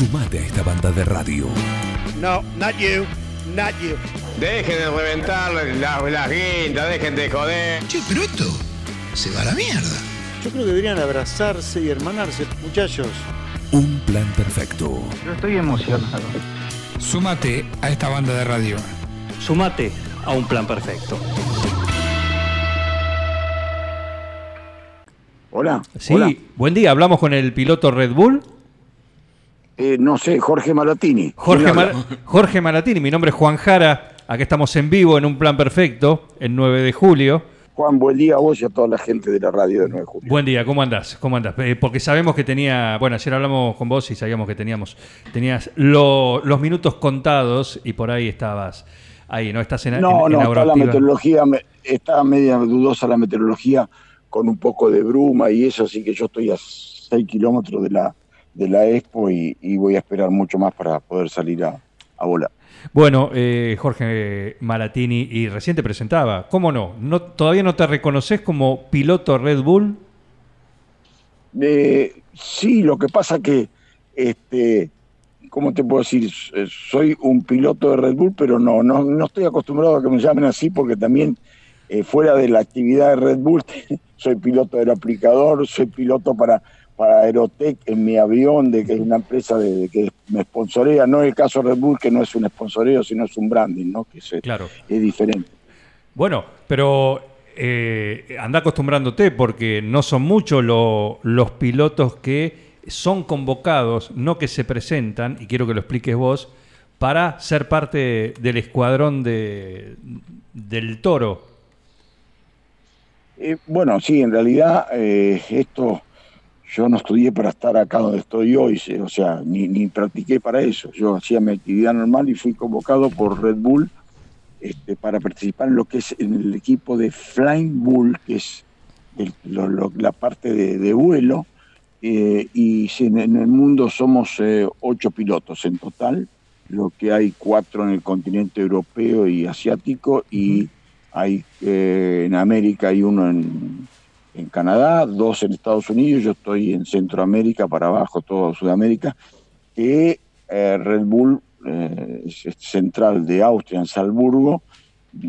Sumate a esta banda de radio. No, not you, not you. Dejen de reventar las, las guindas, dejen de joder. Che, pero esto se va a la mierda. Yo creo que deberían abrazarse y hermanarse, muchachos. Un plan perfecto. Yo estoy emocionado. Súmate a esta banda de radio. Sumate a un plan perfecto. Hola. Sí, hola. buen día. Hablamos con el piloto Red Bull. Eh, no sé, Jorge Malatini. Jorge. Mar- Jorge Maratini, mi nombre es Juan Jara. Acá estamos en vivo en un plan perfecto, el 9 de julio. Juan, buen día a vos y a toda la gente de la radio de 9 de julio. Buen día, ¿cómo andás? ¿Cómo andás? Eh, porque sabemos que tenía, bueno, ayer hablamos con vos y sabíamos que teníamos, tenías lo- los minutos contados y por ahí estabas ahí, ¿no? Estás en, en- No, en no, está la meteorología, me- está media dudosa la meteorología con un poco de bruma y eso, así que yo estoy a 6 kilómetros de la, de la expo y, y voy a esperar mucho más para poder salir a, a volar. Bueno, eh, Jorge Maratini, y recién te presentaba, ¿cómo no? no? ¿Todavía no te reconoces como piloto Red Bull? Eh, sí, lo que pasa que, este, ¿cómo te puedo decir? Eh, Soy un piloto de Red Bull, pero no, no, no estoy acostumbrado a que me llamen así porque también eh, fuera de la actividad de Red Bull, soy piloto del aplicador, soy piloto para, para Aerotech en mi avión, de que es una empresa de, de que me sponsorea, no el caso Red Bull, que no es un sponsoreo, sino es un branding, ¿no? Que es, Claro. es diferente. Bueno, pero eh, anda acostumbrándote porque no son muchos lo- los pilotos que son convocados, no que se presentan, y quiero que lo expliques vos, para ser parte del escuadrón de, del toro. Eh, bueno, sí, en realidad eh, esto yo no estudié para estar acá donde estoy hoy, o sea, ni, ni practiqué para eso. Yo hacía mi actividad normal y fui convocado por Red Bull este, para participar en lo que es en el equipo de Flying Bull, que es el- lo- lo- la parte de, de vuelo. eh, y en el mundo somos eh, ocho pilotos en total, lo que hay cuatro en el continente europeo y asiático y hay eh, en América hay uno en, en Canadá, dos en Estados Unidos, yo estoy en Centroamérica para abajo, todo Sudamérica, que eh, Red Bull eh, central de Austria en Salzburgo,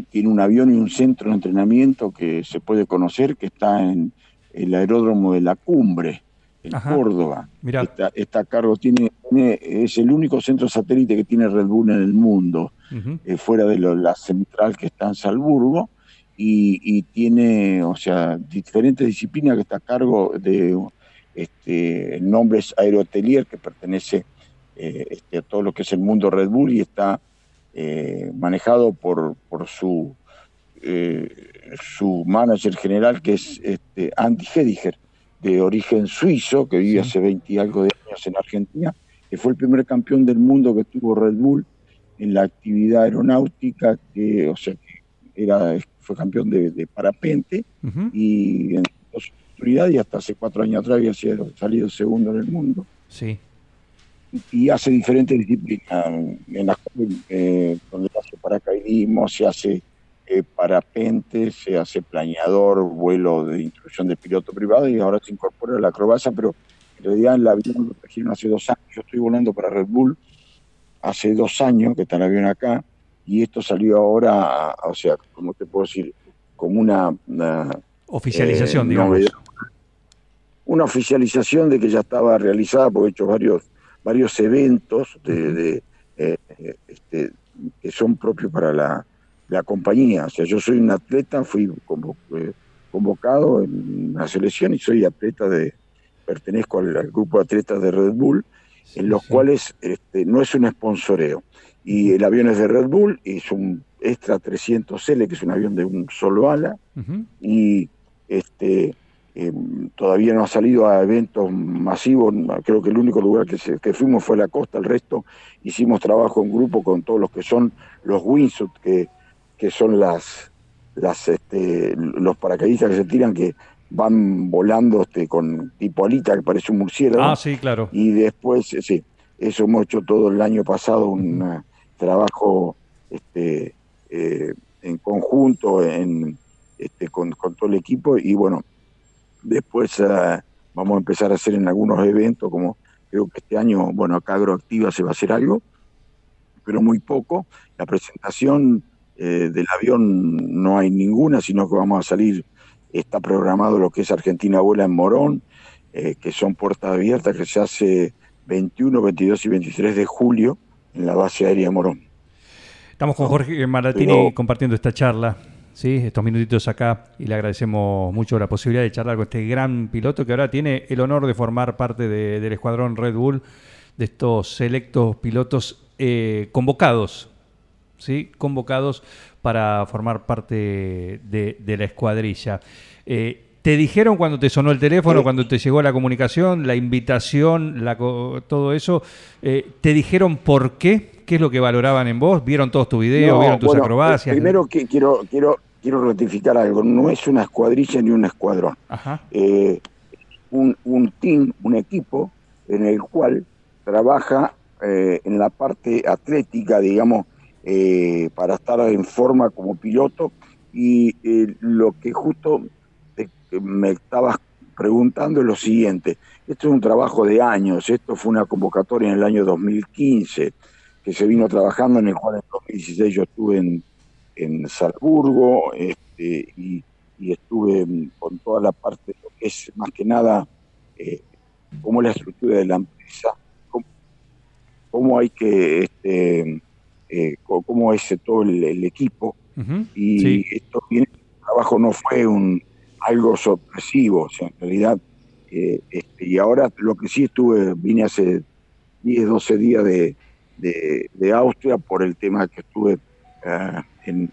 tiene un avión y un centro de entrenamiento que se puede conocer, que está en el aeródromo de la Cumbre, en Ajá. Córdoba. Mirá. Está, está a cargo, tiene, tiene- es el único centro satélite que tiene Red Bull en el mundo Ujú. eh, fuera de lo- la central que está en Salzburgo y, y tiene, o sea, diferentes disciplinas que está a cargo de, este, el nombre es Aerotelier, que pertenece eh, este, a todo lo que es el mundo Red Bull y está eh, manejado por, por su, eh, su manager general, que es este, Andy Hediger, de origen suizo, que vive hace 20 y algo de años en Argentina, que fue el primer campeón del mundo que tuvo Red Bull en la actividad aeronáutica, que, o sea, que era, fue campeón de, de parapente Ujú. y en su oportunidad, y hasta hace cuatro años atrás había sido- salido segundo en el mundo. Sí. Y hace diferentes disciplinas, en las eh, donde hace paracaidismo, se hace eh, parapente, se hace planeador, vuelo de instrucción de piloto privado y ahora se incorpora la acrobacia, pero en realidad el avión lo trajeron hace dos años. Yo estoy volando para Red Bull hace dos años que está el avión acá y esto salió ahora, o sea, como te puedo decir, como una, una, Oficialización, eh, digamos. novedad. Una oficialización de que ya estaba realizada, porque he hecho varios, varios eventos de, de, eh, este, que son propios para la, la compañía. O sea, yo soy un atleta, fui convo- eh, convocado en una selección y soy atleta de, pertenezco al, al grupo de atletas de Red Bull, en los sí. cuales este, no es un sponsoreo. Y el avión es de Red Bull, es un Extra 300L, que es un avión de un solo ala, y este eh, todavía no ha salido a eventos masivos, creo que el único lugar que, se- que fuimos fue la costa, el resto hicimos trabajo en grupo con todos los que son los wingsuit, que, que son las, las este, los paracaidistas que se tiran, que van volando este, con tipo alita, que parece un murciélago. Ah, sí, claro. Y después, sí, eso hemos hecho todo el año pasado, un eh, trabajo este, eh, en conjunto en, este, con, todo el equipo y bueno, después eh, vamos a empezar a hacer en algunos eventos como Creo que este año, bueno, acá Agroactiva se va a hacer algo, pero muy poco. La presentación eh, del avión no hay ninguna, sino que vamos a salir, está programado lo que es Argentina Vuela en Morón, eh, que son puertas abiertas, que se hace 21, 22 y 23 de julio en la base aérea de Morón. Estamos con Jorge Maratini compartiendo esta charla, ¿sí? estos minutitos acá, y le agradecemos mucho la posibilidad de charlar con este gran piloto que ahora tiene el honor de formar parte del escuadrón Red Bull, de estos selectos pilotos eh, convocados, ¿sí? convocados para formar parte de, la escuadrilla. Eh, ¿Te dijeron cuando te sonó el teléfono, cuando te llegó la comunicación, la invitación, todo eso? Eh, ¿Te dijeron por qué? ¿Qué es lo que valoraban en vos? ¿Vieron todos tus videos? ¿Vieron tus acrobacias? Primero que quiero, quiero, quiero ratificar algo. No es una escuadrilla ni un escuadrón. un, un team, un equipo en el cual trabaja eh, en la parte atlética, digamos, eh, para estar en forma como piloto. Y eh, lo que justo me estabas preguntando es lo siguiente. Esto es un trabajo de años. Esto fue una convocatoria en el año 2015 que se vino trabajando, en el cual en 2016 yo estuve en, en Salzburgo este, y, estuve con toda la parte, lo que es más que nada, eh, cómo la estructura de la empresa cómo hay que, este, eh, cómo es todo el, equipo. y esto viene, el trabajo no fue un algo sorpresivo, o sea, en realidad, eh, este, y ahora lo que sí estuve, vine hace 10, 12 días de, de, Austria por el tema que estuve eh, en,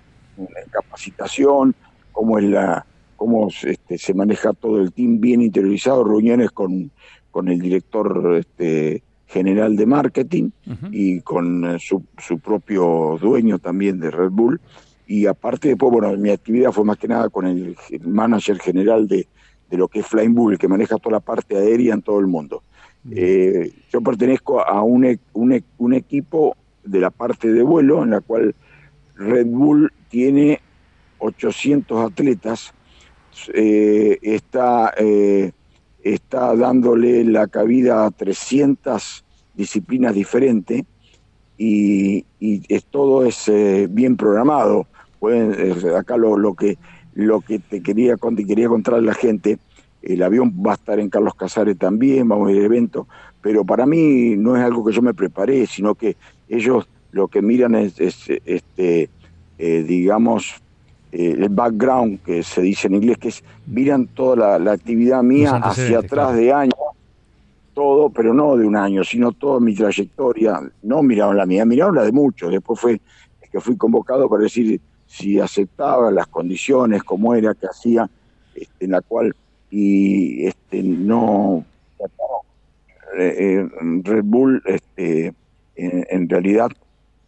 capacitación, cómo es la cómo este, se maneja todo el team bien interiorizado, reuniones con, con el director este, general de marketing y con eh, su, su, propio dueño también de Red Bull. Y aparte después, bueno, mi actividad fue más que nada con el, manager general de, de, lo que es Flying Bull, que maneja toda la parte aérea en todo el mundo. Eh, yo pertenezco a un, e, un, e, un, equipo de la parte de vuelo en la cual Red Bull tiene 800 atletas, eh, está está dándole la cabida a 300 disciplinas diferentes y, y todo es eh, bien programado. Pueden, acá lo, lo, que lo que te quería, quería contar a la gente, el avión va a estar en Carlos Casares también, vamos a ir al evento, pero para mí no es algo que yo me preparé, sino que ellos lo que miran es, este, eh, digamos, eh, el background que se dice en inglés, que es miran toda la, actividad mía hacia atrás de años, todo, pero no de un año, sino toda mi trayectoria. No miraron la mía, miraron la de muchos. Después fue que fui convocado para decir si aceptaba las condiciones, cómo era, que hacía, este, en la cual, y este, no. Eh, eh, Red Bull, este, en, en realidad,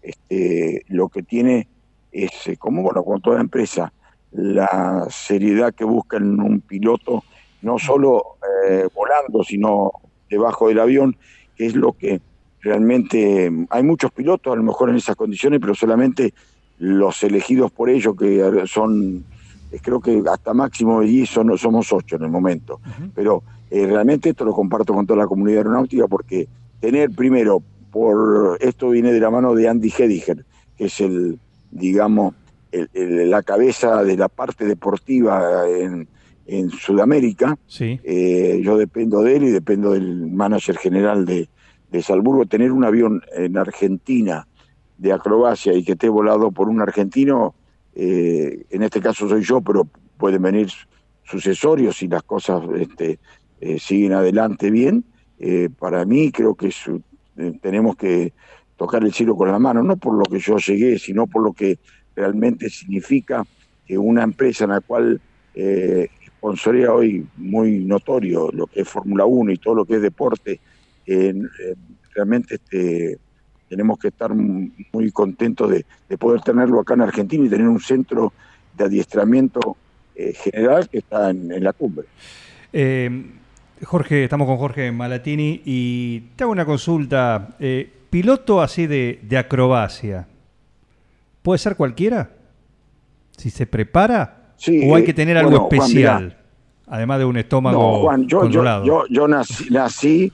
este, lo que tiene es, eh, como bueno, con toda empresa, la seriedad que busca en un piloto, no solo eh, volando, sino debajo del avión, que es lo que realmente hay muchos pilotos a lo mejor en esas condiciones, pero solamente los elegidos por ellos, que son, eh, creo que hasta máximo de 10 son, somos 8 en el momento. Pero realmente esto lo comparto con toda la comunidad aeronáutica porque tener primero, por esto viene de la mano de Andy Hediger, que es el, digamos, la cabeza de la parte deportiva en, Sudamérica. Eh, yo dependo de él y dependo del manager general de, de Salzburgo. Tener un avión en Argentina de acrobacia y que esté volado por un argentino, eh, en este caso soy yo, pero pueden venir sucesorios si las cosas este, eh, siguen adelante bien. para mí creo que tenemos que tocar el cielo con la mano, no por lo que yo llegué, sino por lo que realmente significa que una empresa en la cual eh, sponsorea hoy muy notorio lo que es Fórmula 1 y todo lo que es deporte, eh, realmente este, tenemos que estar muy contentos de, poder tenerlo acá en Argentina y tener un centro de adiestramiento eh, general que está en, la cumbre. Eh, Jorge, estamos con Jorge Malatini y te hago una consulta piloto así de, acrobacia, ¿puede ser cualquiera? Si se prepara, o hay que tener algo especial, además de un estómago yo, controlado. Yo, nací, nací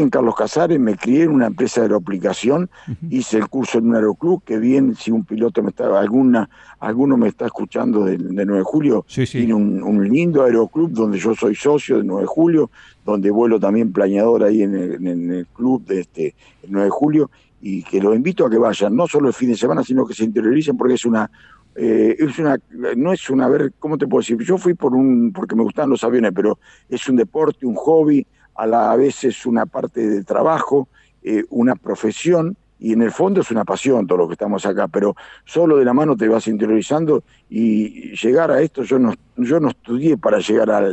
en Carlos Casares, me crié en una empresa de aeroplicación, hice el curso en un aeroclub, que bien si un piloto me está, alguna, alguno me está escuchando de, 9 de julio, tiene un, lindo aeroclub donde yo soy socio de 9 de julio, donde vuelo también planeador ahí en el, club de este 9 de julio, y que los invito a que vayan, no solo el fin de semana, sino que se interioricen porque es una, eh, es una, no es una, a ver, ¿cómo te puedo decir? Yo fui por un, porque me gustan los aviones, pero es un deporte, un hobby, a la vez es una parte de trabajo, eh, una profesión, y en el fondo es una pasión todo lo que estamos acá, pero solo de la mano te vas interiorizando y llegar a esto, yo no, yo no estudié para llegar a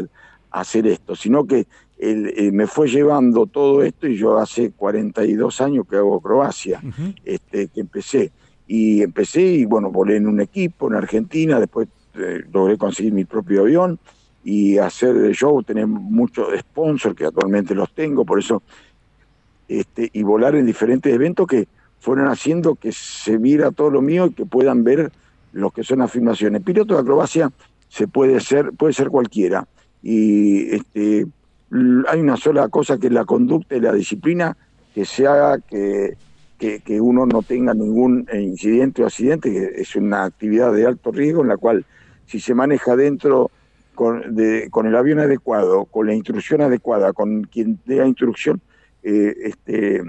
hacer esto, sino que eh, me fue llevando todo esto y yo hace 42 años que hago Croacia, este, que empecé. Y empecé y bueno, volé en un equipo en Argentina, después eh, logré conseguir mi propio avión y hacer show, tener muchos sponsors que actualmente los tengo, por eso, este, y volar en diferentes eventos que fueron haciendo que se viera todo lo mío y que puedan ver lo que son afirmaciones. Piloto de acrobacia se puede ser, puede ser cualquiera. Y este, hay una sola cosa que es la conducta y la disciplina que se haga que, que, uno no tenga ningún incidente o accidente, que es una actividad de alto riesgo en la cual si se maneja dentro con, de, con el avión adecuado, con la instrucción adecuada, con quien dé la instrucción, eh, este,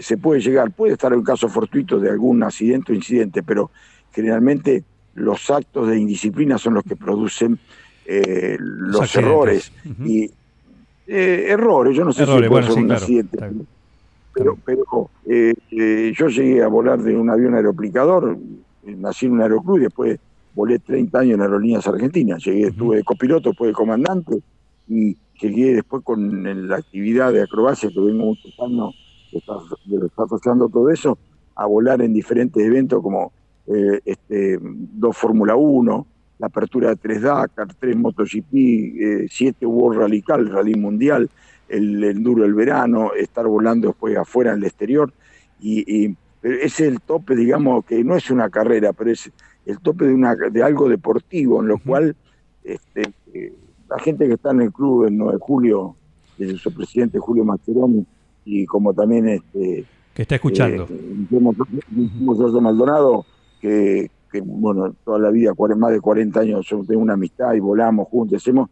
se puede llegar. Puede estar un caso fortuito de algún accidente o incidente, pero generalmente los actos de indisciplina son los que producen eh, los, errores. Y eh, errores, yo no sé si ser un accidente. Pero, pero yo llegué a volar de un avión aeroplicador, nací en un aeroclub y después volé 30 años en Aerolíneas Argentinas, llegué, estuve de copiloto, después de comandante y llegué después con la actividad de acrobacia que vengo muchos años desarrollando todo eso, a volar en diferentes eventos como eh, este, dos Fórmula 1, la apertura de tres Dakar, tres MotoGP, eh, siete World Rally Cal, Rally Mundial, el Enduro del verano, estar volando después afuera en el exterior. Y, y ese es el tope, digamos, que no es una carrera, pero es el tope de, una, de algo deportivo, en lo cual este, eh, la gente que está en el club el 9 de julio, desde su presidente Julio Mascheroni, y como también este que está escuchando. Eh, Maldonado, que, bueno, toda la vida, más de 40 años, yo tengo una amistad y volamos juntos, hacemos,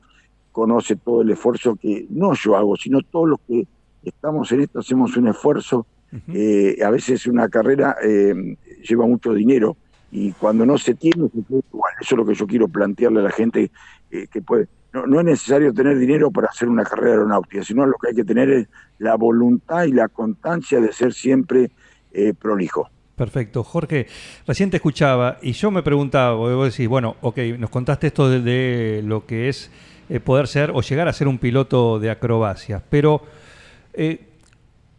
conoce todo el esfuerzo que no yo hago, sino todos los que estamos en esto hacemos un esfuerzo. Eh, a veces una carrera eh, lleva mucho dinero, y cuando no se tiene, Eso es lo que yo quiero plantearle a la gente eh, que puede. No, es necesario tener dinero para hacer una carrera aeronáutica, sino lo que hay que tener es la voluntad y la constancia de ser siempre eh, prolijo. Perfecto. Jorge, recién te escuchaba y yo me preguntaba, vos decís, bueno, ok, nos contaste esto de, lo que es eh, poder ser o llegar a ser un piloto de acrobacia, pero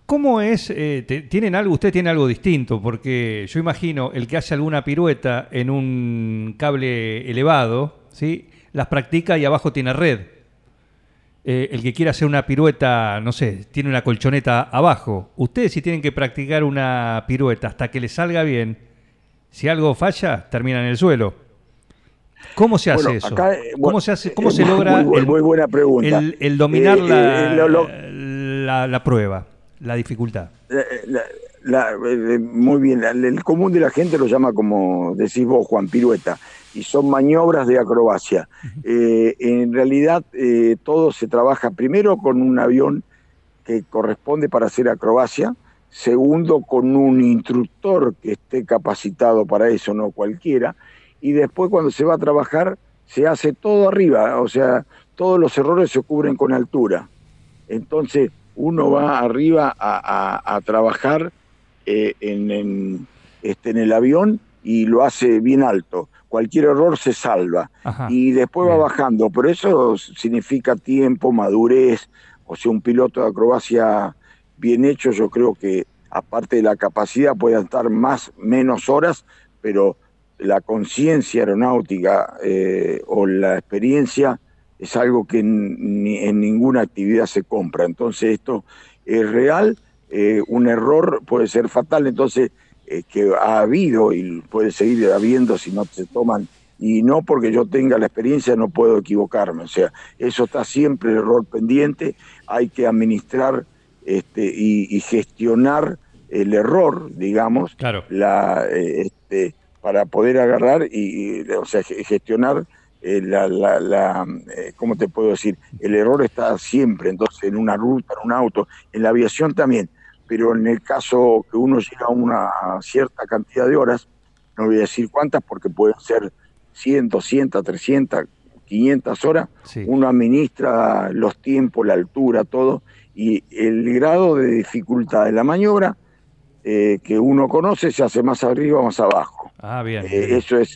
¿Cómo es? Eh, ¿Tienen algo? Usted tiene algo distinto, porque yo imagino el que hace alguna pirueta en un cable elevado, ¿sí? las practica y abajo tiene red. Eh, el que quiere hacer una pirueta, no sé, tiene una colchoneta abajo. Ustedes si tienen que practicar una pirueta hasta que le salga bien, si algo falla, termina en el suelo. ¿Cómo se hace eso? Eh, ¿Cómo se, hace, cómo se logra el, dominar la prueba? La dificultad. Eh, muy bien, el común de la gente lo llama como decís vos, Juan, pirueta, y son maniobras de acrobacia. Eh, en realidad eh, todo se trabaja primero con un avión que corresponde para hacer acrobacia, segundo con un instructor que esté capacitado para eso, no cualquiera, y después cuando se va a trabajar se hace todo arriba, o sea, todos los errores se cubren con altura. Entonces, uno va arriba a, trabajar eh, en, este, en el avión y lo hace bien alto. Cualquier error se salva. y después va bajando. Pero eso significa tiempo, madurez. O sea, un piloto de acrobacia bien hecho, yo creo que aparte de la capacidad puede estar más, menos horas, pero la conciencia aeronáutica eh, o la experiencia es algo que en, en ninguna actividad se compra. Entonces esto es real, eh, un error puede ser fatal, entonces eh, que ha habido y puede seguir habiendo si no se toman, y no porque yo tenga la experiencia no puedo equivocarme, o sea, eso está siempre el error pendiente, hay que administrar este, y, gestionar el error, digamos, claro. la, eh, este, para poder agarrar y, o sea, gestionar eh, la, la, eh, ¿cómo te puedo decir? El error está siempre, entonces en una ruta, en un auto, en la aviación también, pero en el caso que uno llega a una cierta cantidad de horas, no voy a decir cuántas porque pueden ser 100, 200, 300, 500 horas, uno administra los tiempos, la altura, todo, y el grado de dificultad de la maniobra eh, que uno conoce se hace más arriba o más abajo. Ah, bien. Eh, eso es,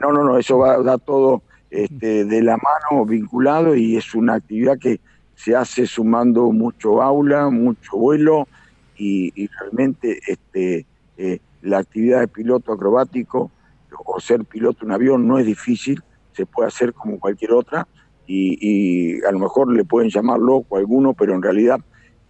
no, no, no, eso va, da todo este, de la mano vinculado y es una actividad que se hace sumando mucho aula, mucho vuelo y, realmente este, eh, la actividad de piloto acrobático o ser piloto de un avión no es difícil, se puede hacer como cualquier otra y, a lo mejor le pueden llamar loco a alguno, pero en realidad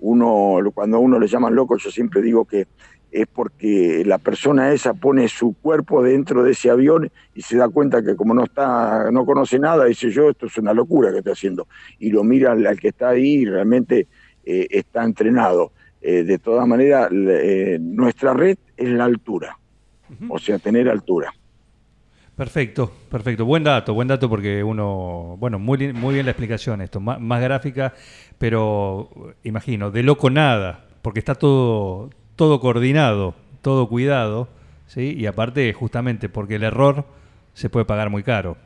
uno cuando a uno le llaman loco yo siempre digo que es porque la persona esa pone su cuerpo dentro de ese avión y se da cuenta que como no está no conoce nada dice yo esto es una locura que está haciendo y lo mira al, que está ahí y realmente eh, está entrenado. Eh, de todas maneras eh, nuestra red es la altura. O sea tener altura. Perfecto, perfecto. Buen dato, buen dato porque uno, bueno, muy, muy bien la explicación esto, más, más gráfica, pero imagino, de loco nada, porque está todo, todo coordinado, todo cuidado, ¿sí? Y aparte, justamente, porque el error se puede pagar muy caro.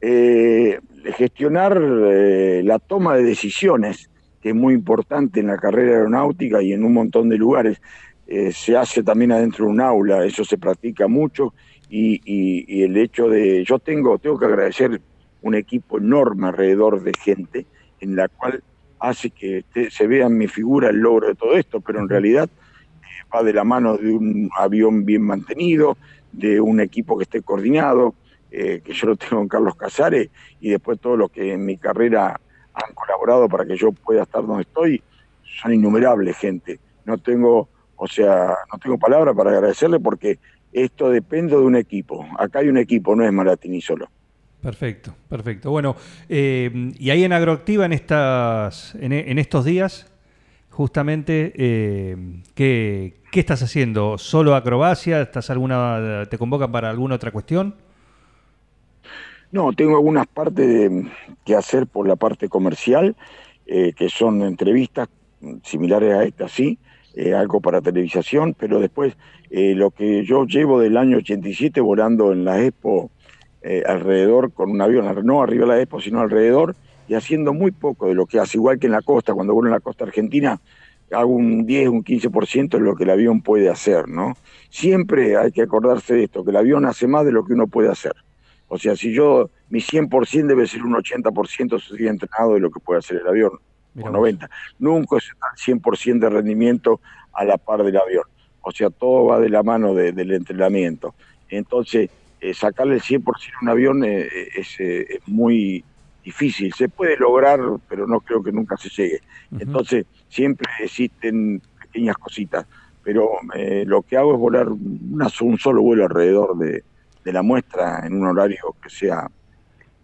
Eh, gestionar eh, la toma de decisiones, que es muy importante en la carrera aeronáutica y en un montón de lugares, eh, se hace también adentro de un aula, eso se practica mucho y, el hecho de, yo tengo, tengo que agradecer un equipo enorme alrededor de gente en la cual hace que se vea en mi figura el logro de todo esto, pero en realidad eh, va de la mano de un avión bien mantenido, de un equipo que esté coordinado, eh, que yo lo tengo en Carlos Casares, y después todo lo que en mi carrera han colaborado para que yo pueda estar donde estoy, son innumerables gente. No tengo, o sea, no tengo palabra para agradecerle porque esto depende de un equipo. Acá hay un equipo, no es Maratini solo. Perfecto, perfecto. Bueno, eh, y ahí en Agroactiva, en, estas, en, estos días, justamente, eh, ¿qué, estás haciendo? ¿Solo acrobacia? ¿Estás alguna, ¿Te convocan para alguna otra cuestión? No, tengo algunas partes que hacer por la parte comercial, eh, que son entrevistas similares a esta, sí, algo para televisación, pero después lo que yo llevo del año 87 volando en la Expo eh, alrededor con un avión, no arriba de la Expo, sino alrededor, y haciendo muy poco de lo que hace, igual que en la costa, cuando vuelo en la costa argentina, hago un 10, un 15% de lo que el avión puede hacer, ¿no? Siempre hay que acordarse de esto, que el avión hace más de lo que uno puede hacer. O sea, si yo, mi 100% debe ser un 80% estoy entrenado de lo que puede hacer el avión, o 90. Nunca es el 100% de rendimiento a la par del avión. O sea, todo va de la mano del entrenamiento. Entonces, eh, sacarle el 100% a un avión eh, eh, es, muy difícil. Se puede lograr, pero no creo que nunca se llegue. Entonces, siempre existen pequeñas cositas. Pero lo que hago es volar un solo vuelo alrededor de, la muestra en un horario que sea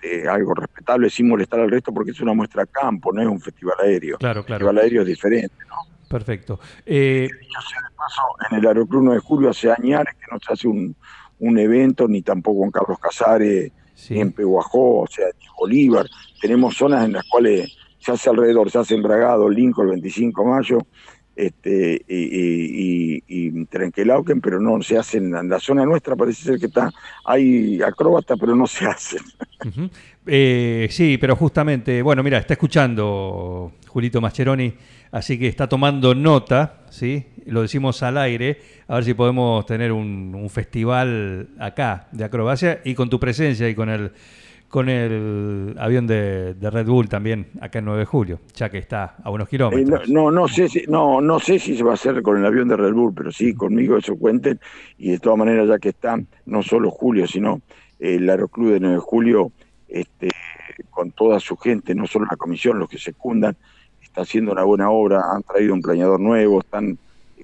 este, algo respetable sin molestar al resto porque es una muestra a campo, no es un festival aéreo. Claro, claro. El festival aéreo es diferente, ¿no? Perfecto. Eh... de paso, en el Aeroclub 1 de Julio hace años que no se hace un, un evento, ni tampoco en Carlos Casares, ni en Peguajó, o sea, ni Bolívar. Tenemos zonas en las cuales se hace alrededor, se hace en Bragado, Lincoln, el 25 de mayo, este, y, y, y, Trenquelauquen, pero no se hacen en la zona nuestra, parece ser que está, hay acróbata, pero no se hacen. Eh, sí, pero justamente, bueno, mira, está escuchando Julito Mascheroni, así que está tomando nota, ¿sí? Lo decimos al aire, a ver si podemos tener un, festival acá de acrobacia y con tu presencia y con el con el avión de, Red Bull también acá en 9 de julio, ya que está a unos kilómetros. Eh, no, no, sé si, no, no sé si se va a hacer con el avión de Red Bull, pero sí, conmigo eso cuenten. Y de todas maneras, ya que está, no solo Julio, sino el Aeroclub de 9 de julio, este, con toda su gente, no solo la comisión, los que secundan, está haciendo una buena obra, han traído un planeador nuevo, están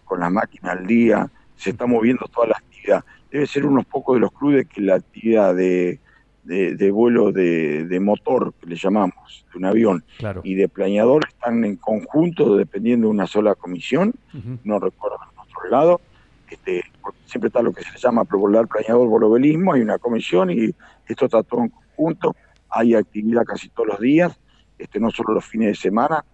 con las máquinas al día, se está moviendo toda la actividad. Debe ser unos pocos de los clubes que la actividad de de, de vuelo de, de motor, que le llamamos, de un avión, Claro. y de planeador están en conjunto dependiendo de una sola comisión, no recuerdo en otro lado, este, siempre está lo que se llama volar planeador, volovelismo, hay una comisión y esto está todo en conjunto, hay actividad casi todos los días, este, no solo los fines de semana,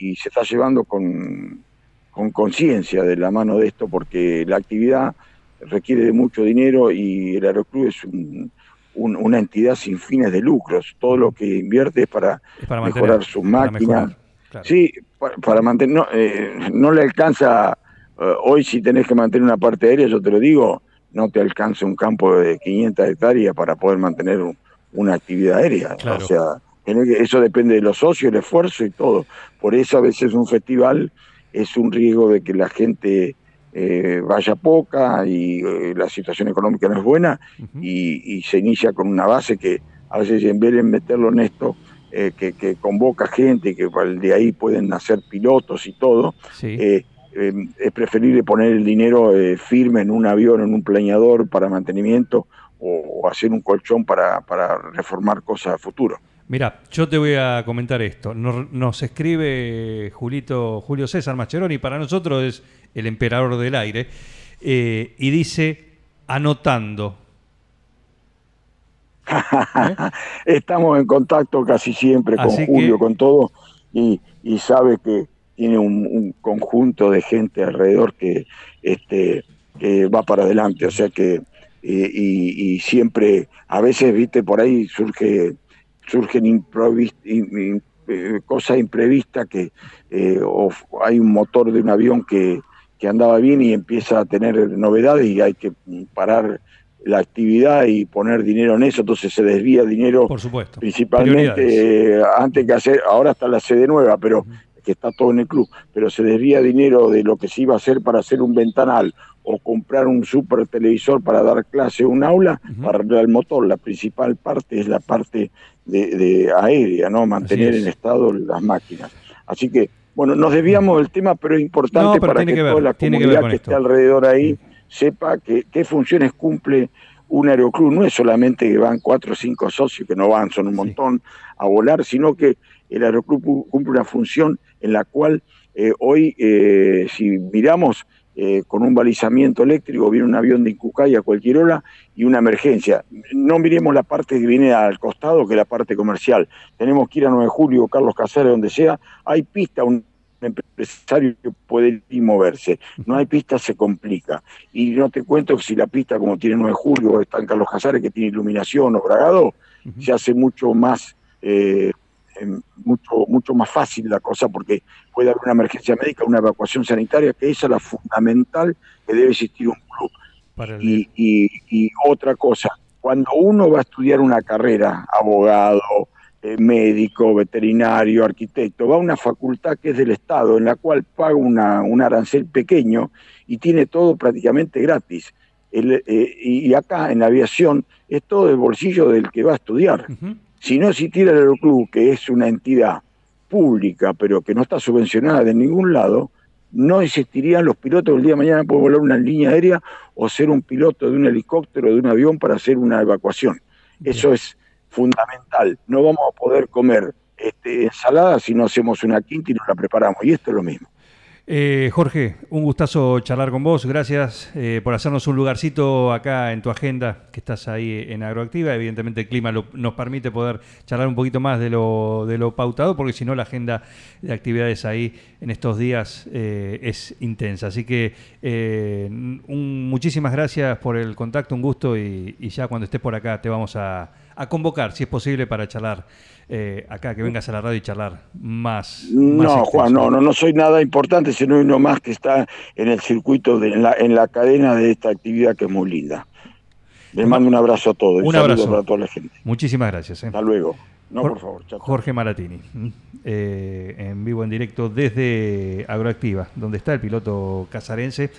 y se está llevando con con conciencia de la mano de esto, porque la actividad requiere de mucho dinero y el Aeroclub es un- un- una entidad sin fines de lucros. Todo lo que invierte es para, Es para mejorar mantener, sus máquinas. mejorar, claro. Sí, para, para mantener, no, eh, no le alcanza, eh, hoy si tenés que mantener una parte aérea, yo te lo digo, no te alcanza un campo de 500 hectáreas para poder mantener un- una actividad aérea. Claro. O sea, eso depende de los socios, el esfuerzo y todo. Por eso a veces un festival es un riesgo de que la gente eh, vaya poca y eh, la situación económica no es buena y, y se inicia con una base que a veces en vez de meterlo en esto, eh, que, que convoca gente, que de ahí pueden nacer pilotos y todo, Sí. eh, es preferible poner el dinero firme en un avión, en un planeador para mantenimiento o, o hacer un colchón para, para reformar cosas a futuro. Mira, yo te voy a comentar esto. Nos, nos escribe Julito, Julio César Mascheroni, para nosotros es el emperador del aire, eh, y dice, anotando. Estamos en contacto casi siempre con Así que- Julio, con todo, y, y sabe que tiene un, un conjunto de gente alrededor que, este, que va para adelante, o sea que, y, y siempre, a veces, viste, por ahí surge, surgen improvis- eh, cosas imprevistas que eh, o hay un motor de un avión que, que andaba bien y empieza a tener novedades y hay que parar la actividad y poner dinero en eso, entonces se desvía dinero Por supuesto. principalmente eh, antes que hacer, ahora está la sede nueva, pero que está todo en el club, pero se desvía dinero de lo que se iba a hacer para hacer un ventanal o comprar un super televisor para dar clase a un aula, para arreglar el motor. La principal parte es la parte de, de aérea, ¿no? Mantener en estado las máquinas. Así que, bueno, nos desviamos del tema, pero es importante No, pero para que, que ver, toda la que comunidad que, esté alrededor ahí sepa que, qué funciones cumple un aeroclub. No es solamente que van cuatro o cinco socios, que no van, son un Sí. montón, a volar, sino que el aeroclub cumple una función en la cual eh, hoy, eh, si miramos eh, con un balizamiento eléctrico, viene un avión de Incucay a cualquier hora y una emergencia. No miremos la parte que viene al costado, que la parte comercial. Tenemos que ir a 9 de julio, Carlos Casares, donde sea. Hay pista, un empresario que puede ir moverse. No hay pista, se complica. Y no te cuento que si la pista, como tiene 9 de julio, o está en Carlos Casares, que tiene iluminación o bragado, se hace mucho más eh, mucho mucho más fácil la cosa porque puede haber una emergencia médica, una evacuación sanitaria, que esa es la fundamental que debe existir un club. Para el- Y, y- y otra cosa, cuando uno va a estudiar una carrera, abogado, eh, médico, veterinario, arquitecto, va a una facultad que es del Estado, en la cual paga una, un arancel pequeño y tiene todo prácticamente gratis. El, eh, y acá en la aviación es todo del bolsillo del que va a estudiar. Si no existiera el Aeroclub, que es una entidad pública, pero que no está subvencionada de ningún lado, no existirían los pilotos que el día de mañana pueden volar una línea aérea o ser un piloto de un helicóptero o de un avión para hacer una evacuación. Eso es fundamental. No vamos a poder comer este, ensalada si no hacemos una quinta y no la preparamos. Y esto es lo mismo. Eh, Jorge, un gustazo charlar con vos. Gracias eh, por hacernos un lugarcito acá en tu agenda, que estás ahí en Agroactiva. Evidentemente el clima lo- nos permite poder charlar un poquito más de lo, de lo pautado, porque si no la agenda de actividades ahí en estos días eh, es intensa. Así que eh, un- muchísimas gracias por el contacto, un gusto y, y ya cuando estés por acá te vamos a, a convocar, si es posible, para charlar eh, acá, que vengas a la radio y charlar más. más No, Juan, no, no, no soy nada importante, sino uno más que está en el circuito, de, en, la, en la cadena de esta actividad que es muy linda. Les mando un abrazo a todos. Un abrazo. para toda la gente. Muchísimas gracias. eh. Hasta luego. No, por favor. chao, chao. Jorge Maratini, ¿m? eh, en vivo, en directo desde Agroactiva, donde está el piloto casarense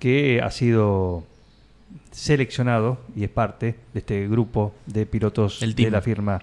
que ha sido seleccionado y es parte de este grupo de pilotos de la firma